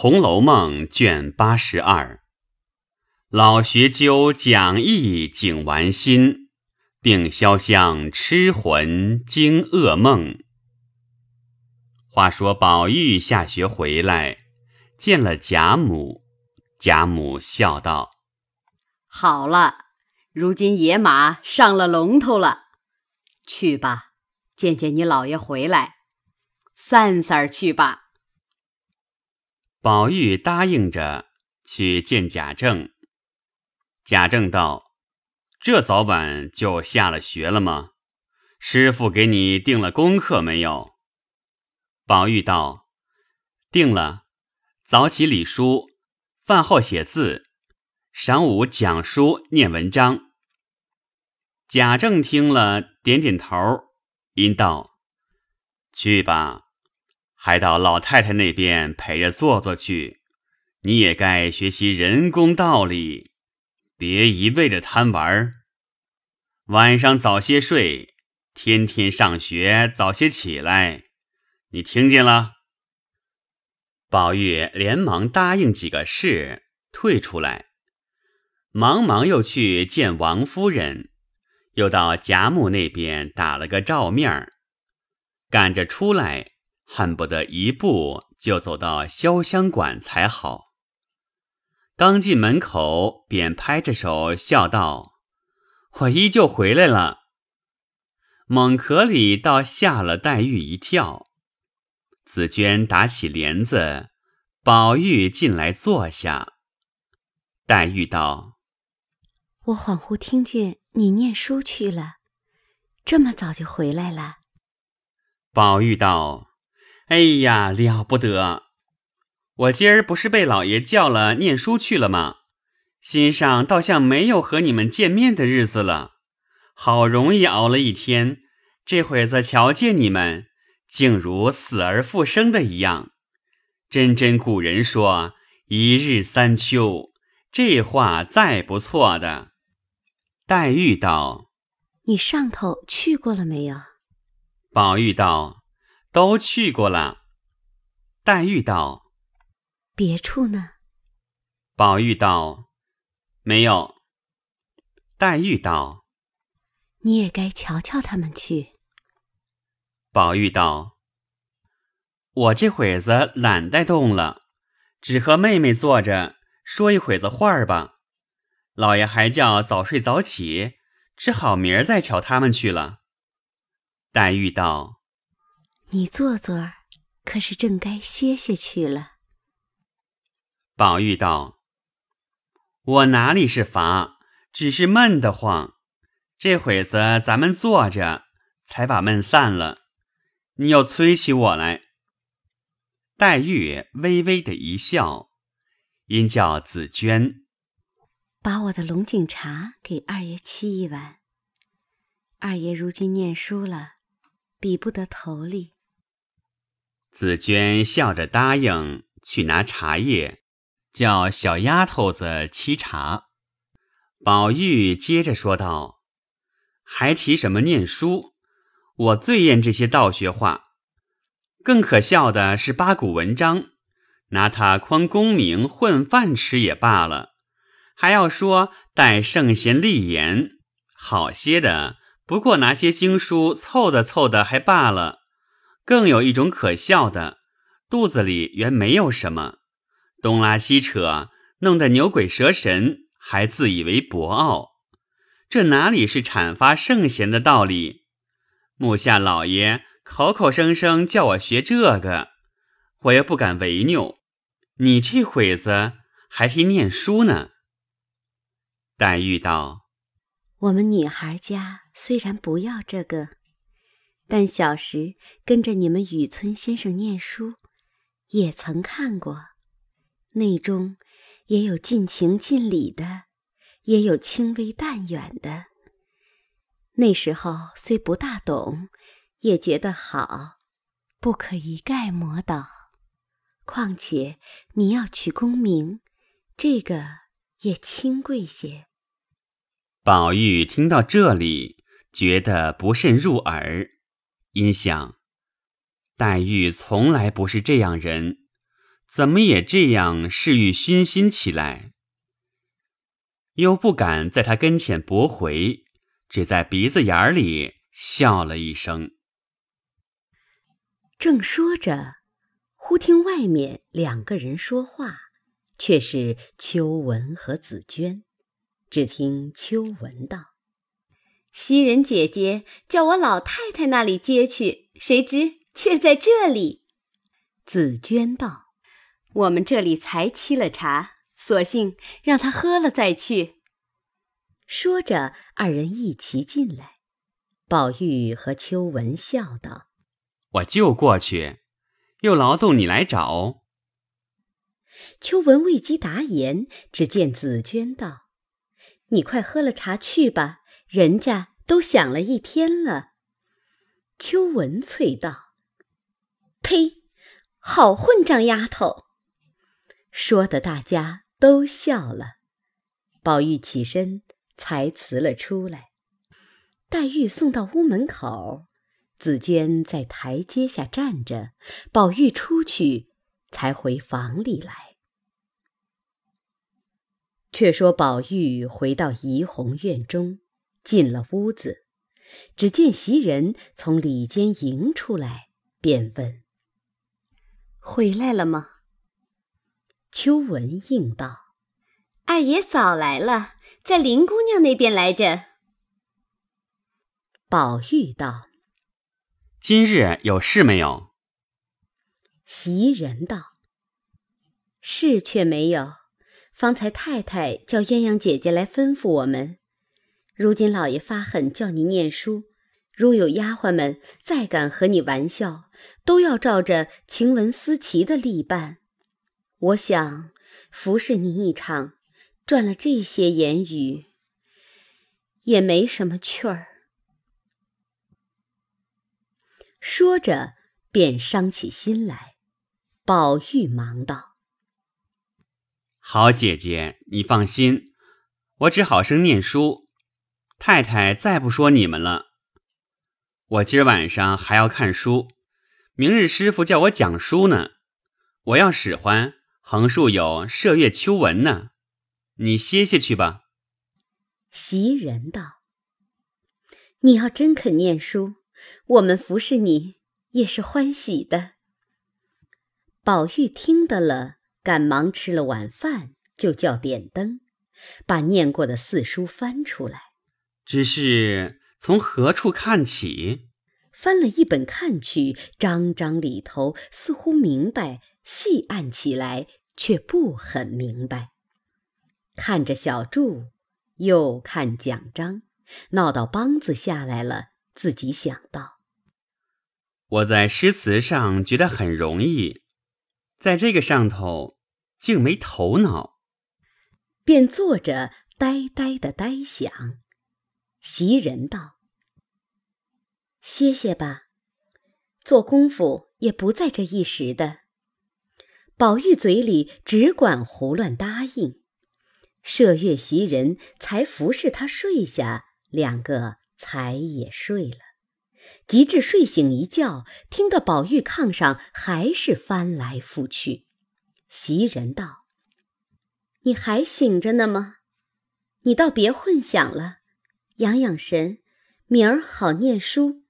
红楼梦》卷八十二，老学究讲义景玩心，并潇湘痴魂惊噩梦。话说宝玉下学回来，见了贾母，贾母笑道：“好了，如今野马上了龙头了，去吧，见见你老爷回来，散散去吧。”宝玉答应着去见贾政。贾政道：“这早晚就下了学了吗？师傅给你定了功课没有？”宝玉道：“定了，早起理书，饭后写字，晌午讲书念文章。”贾政听了，点点头，因道：“去吧。”还到老太太那边陪着坐坐去，你也该学习人工道理，别一味的贪玩。晚上早些睡，天天上学早些起来，你听见了？宝玉连忙答应几个事，退出来，忙忙又去见王夫人，又到贾母那边打了个照面儿，赶着出来。恨不得一步就走到潇湘馆才好。刚进门口，便拍着手笑道：“我依旧回来了。”猛壳里倒吓了黛玉一跳。紫娟打起帘子，宝玉进来坐下。黛玉道：“我恍惚听见你念书去了，这么早就回来了。”宝玉道。哎呀，了不得！我今儿不是被老爷叫了念书去了吗？心上倒像没有和你们见面的日子了。好容易熬了一天，这会子瞧见你们，竟如死而复生的一样。真真古人说“一日三秋”，这话再不错的。黛玉道：“你上头去过了没有？”宝玉道。都去过了。黛玉道：“别处呢？”宝玉道：“没有。”黛玉道：“你也该瞧瞧他们去。”宝玉道：“我这会子懒带动了，只和妹妹坐着说一会子话儿吧。老爷还叫早睡早起，只好明儿再瞧他们去了。”黛玉道。你坐坐，可是正该歇歇去了。宝玉道：“我哪里是乏，只是闷得慌。这会子咱们坐着，才把闷散了。你又催起我来。”黛玉微微的一笑，因叫紫娟把我的龙井茶给二爷沏一碗。二爷如今念书了，比不得头里。紫娟笑着答应去拿茶叶，叫小丫头子沏茶。宝玉接着说道：“还提什么念书？我最厌这些道学话。更可笑的是八股文章，拿它诓功名混饭吃也罢了，还要说待圣贤立言。好些的，不过拿些经书凑的凑的还罢了。”更有一种可笑的，肚子里原没有什么，东拉西扯，弄得牛鬼蛇神，还自以为博傲。这哪里是阐发圣贤的道理？木下老爷口口声声叫我学这个，我又不敢违拗。你这会子还提念书呢？黛玉道：“我们女孩家虽然不要这个。”但小时跟着你们雨村先生念书，也曾看过，内中也有尽情尽理的，也有轻微淡远的。那时候虽不大懂，也觉得好，不可一概抹倒。况且你要取功名，这个也清贵些。宝玉听到这里，觉得不甚入耳。因想，黛玉从来不是这样人，怎么也这样嗜欲熏心起来？又不敢在他跟前驳回，只在鼻子眼里笑了一声。正说着，忽听外面两个人说话，却是秋文和紫娟。只听秋文道：“袭人姐姐叫我老太太那里接去，谁知却在这里。”紫娟道：“我们这里才沏了茶。”索性让她喝了再去。说着，二人一齐进来。宝玉和秋文笑道：“我就过去，又劳动你来找。”秋文未及答言，只见紫娟道：“你快喝了茶去吧，人家都想了一天了。”秋文啐道：“呸！好混账丫头！”说的大家。都笑了，宝玉起身才辞了出来。黛玉送到屋门口，紫娟在台阶下站着。宝玉出去，才回房里来。却说宝玉回到怡红院中，进了屋子，只见袭人从里间迎出来，便问：“回来了吗？”秋文应道：“二爷早来了，在林姑娘那边来着。”宝玉道：“今日有事没有？”袭人道：“事却没有。方才太太叫鸳鸯姐姐来吩咐我们，如今老爷发狠叫你念书，如有丫鬟们再敢和你玩笑，都要照着晴雯、思琪的例办。”我想服侍你一场，赚了这些言语，也没什么趣儿。说着，便伤起心来。宝玉忙道：“好姐姐，你放心，我只好生念书。太太再不说你们了。我今儿晚上还要看书，明日师傅叫我讲书呢，我要使唤。”横竖有麝月秋纹呢，你歇歇去吧。袭人道：“你要真肯念书，我们服侍你也是欢喜的。”宝玉听得了，赶忙吃了晚饭，就叫点灯，把念过的四书翻出来。只是从何处看起？翻了一本看去，章章里头似乎明白，细按起来。却不很明白，看着小柱，又看奖章，闹到梆子下来了。自己想到，我在诗词上觉得很容易，在这个上头竟没头脑，便坐着呆呆的呆想。袭人道：“歇歇吧，做功夫也不在这一时的。”宝玉嘴里只管胡乱答应，麝月袭人才服侍他睡下，两个才也睡了。及至睡醒一觉，听得宝玉炕上还是翻来覆去。袭人道：“你还醒着呢吗？你倒别混想了，养养神，明儿好念书。”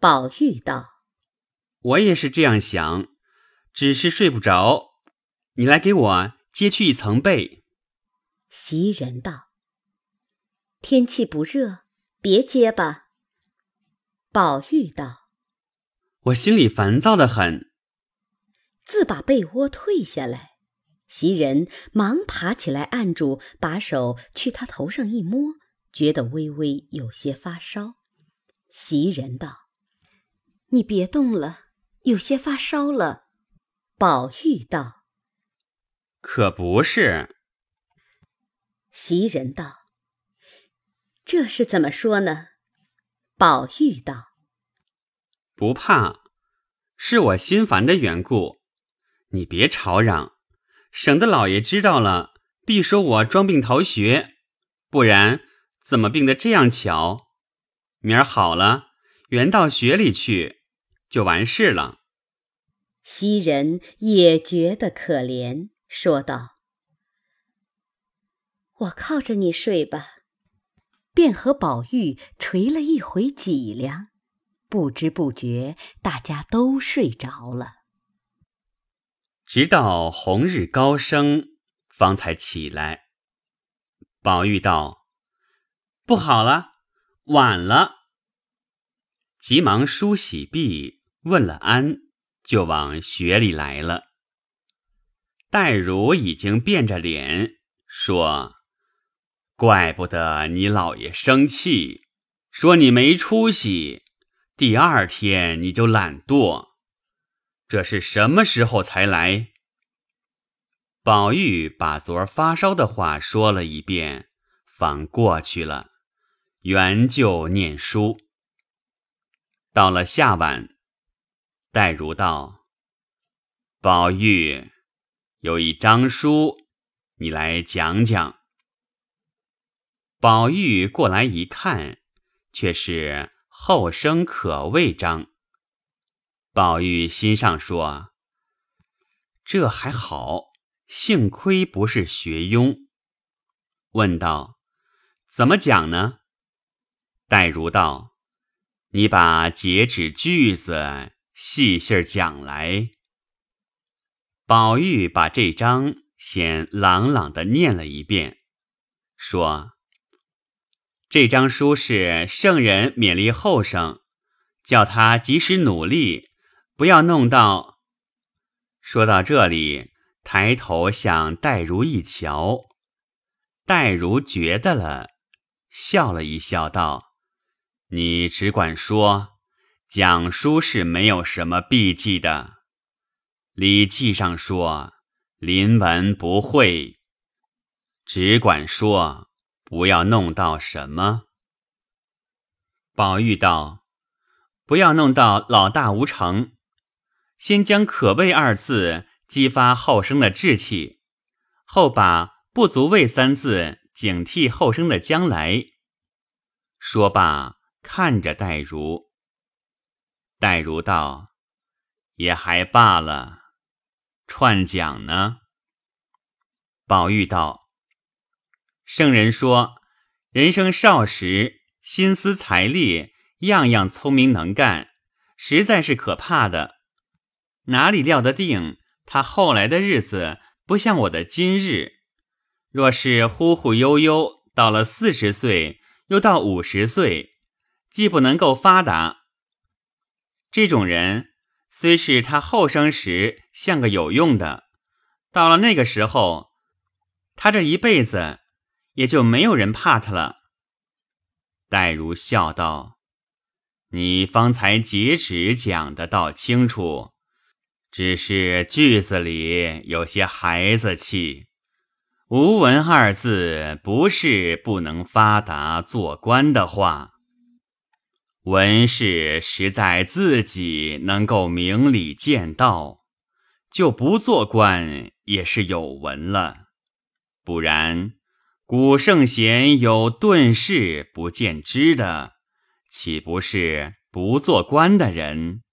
宝玉道：“我也是这样想。”只是睡不着，你来给我揭去一层被。袭人道：“天气不热，别揭吧。”宝玉道：“我心里烦躁的很。”自把被窝退下来，袭人忙爬起来按住，把手去他头上一摸，觉得微微有些发烧。袭人道：“你别动了，有些发烧了。”宝玉道：“可不是。”袭人道：“这是怎么说呢？”宝玉道：“不怕，是我心烦的缘故。你别吵嚷，省得老爷知道了，必说我装病逃学。不然怎么病得这样巧？明儿好了，原到雪里去，就完事了。”袭人也觉得可怜，说道：“我靠着你睡吧。”便和宝玉捶了一回脊梁，不知不觉大家都睡着了。直到红日高升，方才起来。宝玉道：“不好了，晚了。”急忙梳洗毕，问了安，就往学里来了。黛如已经变着脸说。怪不得你老爷生气，说你没出息。第二天你就懒惰，这是什么时候才来？宝玉把昨儿发烧的话说了一遍，方过去了，原就念书。到了下晚，黛如道：“宝玉，有一张书，你来讲讲。”宝玉过来一看，却是后生可畏章。宝玉心上说：“这还好，幸亏不是学庸。”问道：“怎么讲呢？”黛如道：“你把截止句子细细讲来。”宝玉把这章先朗朗的念了一遍，说。这张书是圣人勉励后生，叫他及时努力，不要弄到。说到这里，抬头向黛如一瞧，黛如觉得了，笑了一笑，道：“你只管说，讲书是没有什么避忌的。礼记上说，临文不讳，只管说。”不要弄到什么。宝玉道：“不要弄到老大无成，先将‘可畏’二字激发后生的志气，后把‘不足畏’三字警惕后生的将来。”说罢，看着黛如。黛如道：“也还罢了，串讲呢。”宝玉道。圣人说：“人生少时，心思财力样样聪明能干，实在是可怕的。哪里料得定他后来的日子不像我的今日？若是忽忽悠悠到了四十岁，又到五十岁，既不能够发达。这种人虽是他后生时像个有用的，到了那个时候，他这一辈子。”也就没有人怕他了。戴如笑道：“你方才截止讲的倒清楚，只是句子里有些孩子气。无闻二字不是不能发达做官的话，文士实在自己能够明理见道，就不做官也是有文了，不然。”古圣贤有遁世不见知的，岂不是不做官的人？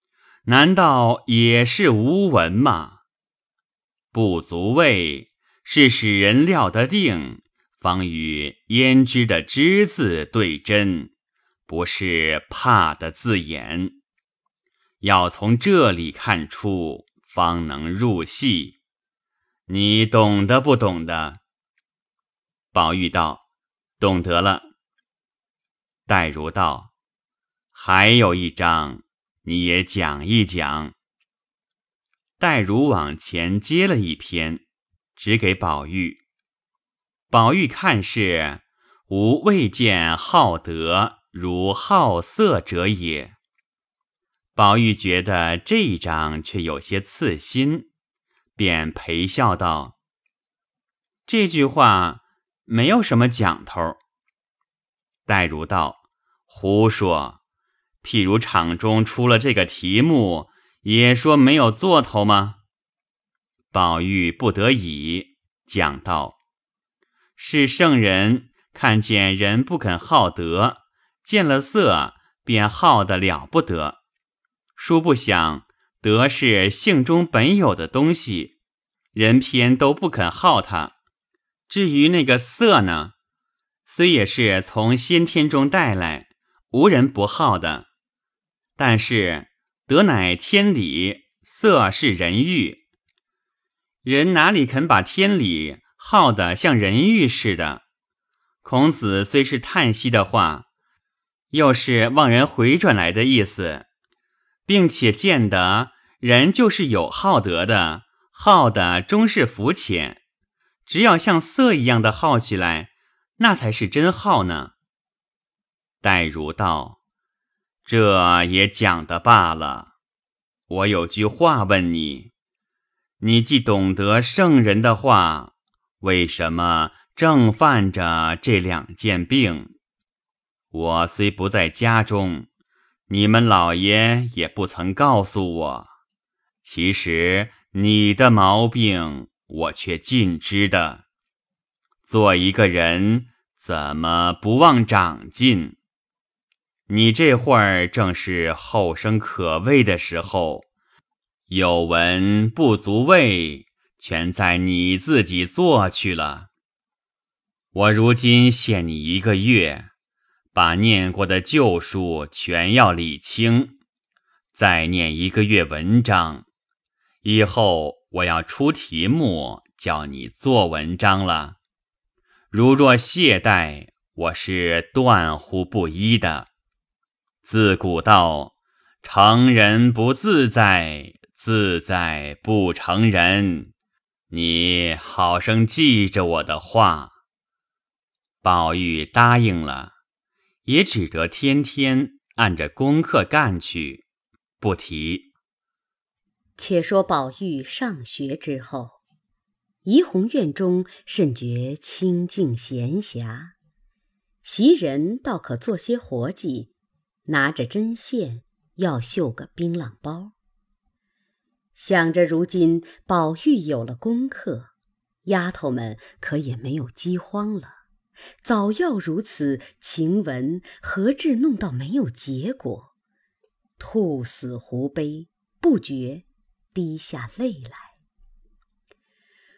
难道也是无文吗？不足畏是使人料得定，方与焉知的知字对真，不是怕的字眼。要从这里看出，方能入戏。你懂得不懂的？宝玉道：“懂得了。”黛如道：“还有一章，你也讲一讲。”黛如往前接了一篇，只给宝玉。宝玉看是吾未见好德如好色者也。宝玉觉得这一章却有些刺心，便陪笑道：“这句话。”没有什么讲头。黛如道：“胡说！譬如场中出了这个题目，也说没有做头吗？”宝玉不得已讲道：“是圣人看见人不肯好德，见了色便好得了不得。殊不想德是性中本有的东西，人偏都不肯好它。至于那个色呢，虽也是从先天中带来，无人不好的，但是德乃天理，色是人欲。人哪里肯把天理好得像人欲似的？孔子虽是叹息的话，又是望人回转来的意思，并且见得人就是有好德的，好的终是浮浅。只要像色一样的好起来，那才是真好呢。戴如道：“这也讲的罢了。我有句话问你：你既懂得圣人的话，为什么？”正犯着这两件病，我虽不在家中，你们老爷也不曾告诉我。其实你的毛病，我却尽知的。做一个人，怎么不忘长进？你这会儿正是后生可畏的时候，有闻不足畏，全在你自己做去了。我如今限你一个月，把念过的旧书全要理清，再念一个月文章。以后我要出题目，叫你做文章了。如若懈怠，我是断乎不依的。自古道，成人不自在，自在不成人。你好生记着我的话。宝玉答应了，也只得天天按着功课干去，不提。且说宝玉上学之后，怡红院中甚觉清静闲暇，袭人倒可做些活计，拿着针线要绣个槟榔包。想着如今宝玉有了功课，丫头们可也没有饥荒了。早要如此，晴雯何至弄到没有结果？兔死狐悲，不觉滴下泪来。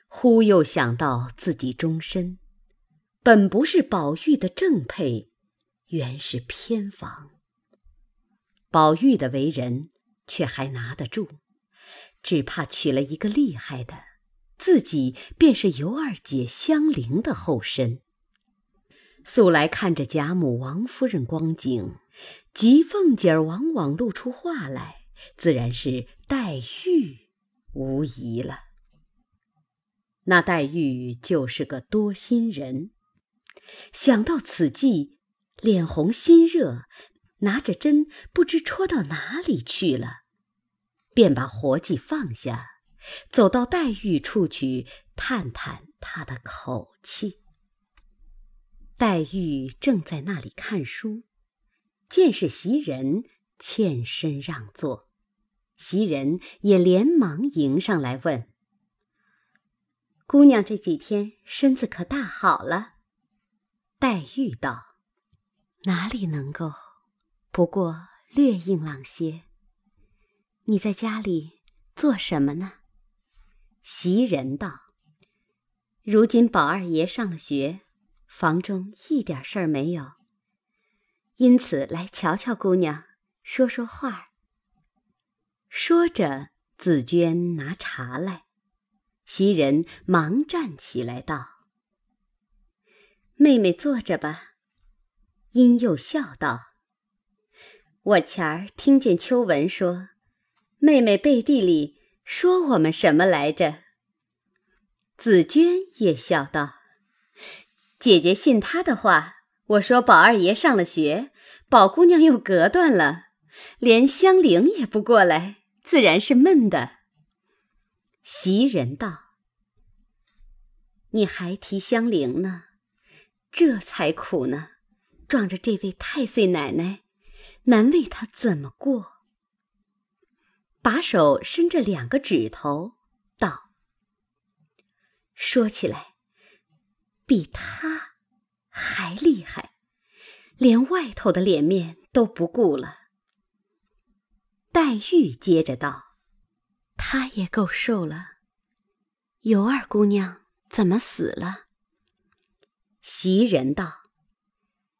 忽又想到自己终身本不是宝玉的正配，原是偏房。宝玉的为人却还拿得住，只怕娶了一个厉害的，自己便是尤二姐香菱的后身。素来看着贾母、王夫人光景，吉凤姐儿往往露出话来，自然是黛玉无疑了。那黛玉就是个多心人，想到此际，脸红心热，拿着针不知戳到哪里去了，便把活计放下，走到黛玉处去探探她的口气。黛玉正在那里看书，见是袭人，欠身让座。袭人也连忙迎上来问：“姑娘这几天身子可大好了？”黛玉道：“哪里能够，不过略硬朗些。你在家里做什么呢？”袭人道：“如今宝二爷上了学。”房中一点事儿没有，因此来瞧瞧姑娘，说说话。说着，紫娟拿茶来，袭人忙站起来道：“妹妹坐着吧。”因又笑道：“我前儿听见秋文说，妹妹背地里说我们什么来着？”紫娟也笑道。姐姐信他的话，我说宝二爷上了学，宝姑娘又隔断了，连香菱也不过来，自然是闷的。袭人道：“你还提香菱呢，这才苦呢，撞着这位太岁奶奶，难为她怎么过。”把手伸着两个指头，道：“说起来。”比他还厉害，连外头的脸面都不顾了。黛玉接着道：“她也够瘦了。尤二姑娘怎么死了？袭人道：“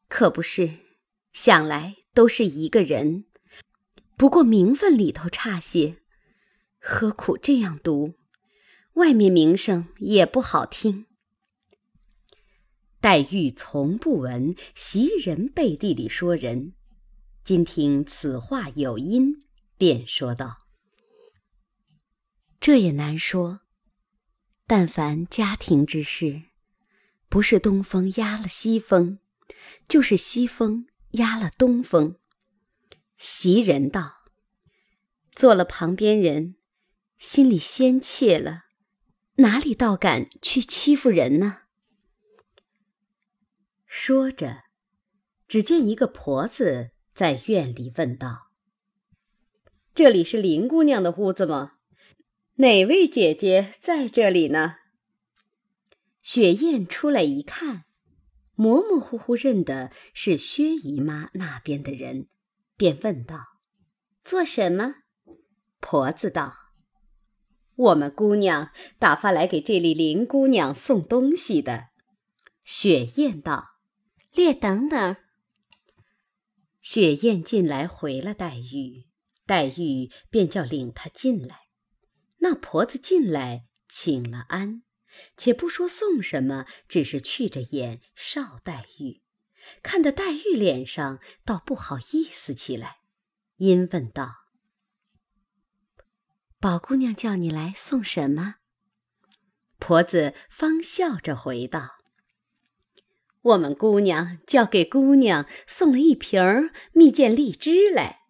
可不是，想来都是一个人，不过名分里头差些，何苦这样读？外面名声也不好听。”黛玉从不闻袭人背地里说人，今听此话有因，便说道：“这也难说。但凡家庭之事，不是东风压了西风，就是西风压了东风。”袭人道：“做了旁边人，心里先怯了，哪里倒敢去欺负人呢？”说着，只见一个婆子在院里问道：“这里是林姑娘的屋子吗？哪位姐姐在这里呢？”雪雁出来一看，模模糊糊认得是薛姨妈那边的人，便问道：“做什么？”婆子道：“我们姑娘打发来给这里林姑娘送东西的。”雪雁道。略等等。雪雁进来回了黛玉，黛玉便叫领她进来。那婆子进来请了安，且不说送什么，只是去着眼少黛玉，看得黛玉脸上倒不好意思起来，因问道：“宝姑娘叫你来送什么？”婆子方笑着回道。我们姑娘叫给姑娘送了一瓶蜜饯荔枝来，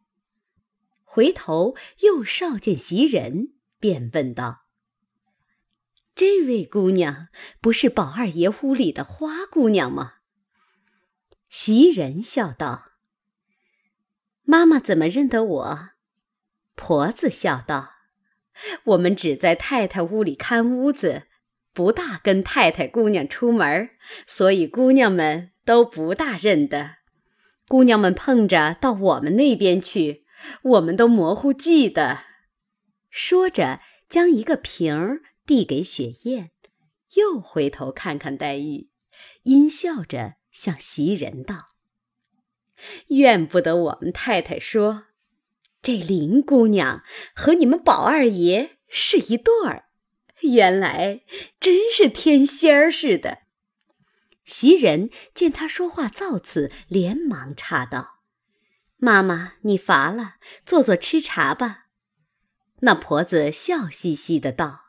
回头又少见袭人，便问道：“这位姑娘不是宝二爷屋里的花姑娘吗？”袭人笑道：“妈妈怎么认得我？”婆子笑道：“我们只在太太屋里看屋子。”不大跟太太姑娘出门，所以姑娘们都不大认得。姑娘们碰着到我们那边去，我们都模糊记得。说着，将一个瓶儿递给雪雁，又回头看看黛玉，阴笑着向袭人道：“怨不得我们太太说，这林姑娘和你们宝二爷是一对儿。”原来真是天仙儿似的。袭人见他说话造次，连忙插道：“妈妈，你乏了，坐坐吃茶吧。”那婆子笑嘻嘻的道：“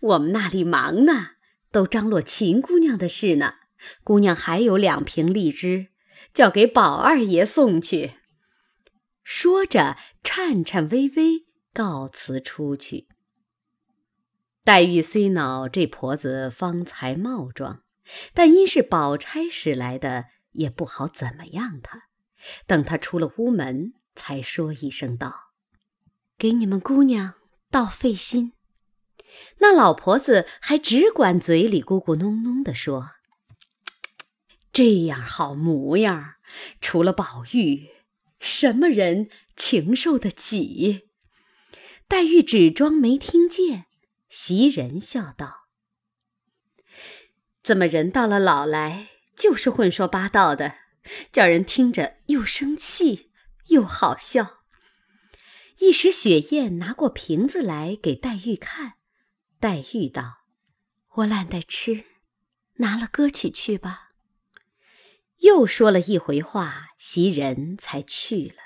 我们那里忙呢，都张罗秦姑娘的事呢。姑娘还有两瓶荔枝，叫给宝二爷送去。”说着，颤颤巍巍告辞出去。黛玉虽恼这婆子方才冒撞，但因是宝钗使来的，也不好怎么样她。等她出了屋门，才说一声道：“给你们姑娘倒费心。”那老婆子还只管嘴里咕咕哝哝的说：“这样好模样，除了宝玉，什么人情受得起？”黛玉只装没听见。袭人笑道：“怎么人到了老来就是混说八道的，叫人听着又生气又好笑。”一时雪雁拿过瓶子来给黛玉看，黛玉道：“我懒得吃，拿了搁起去吧。”又说了一回话，袭人才去了。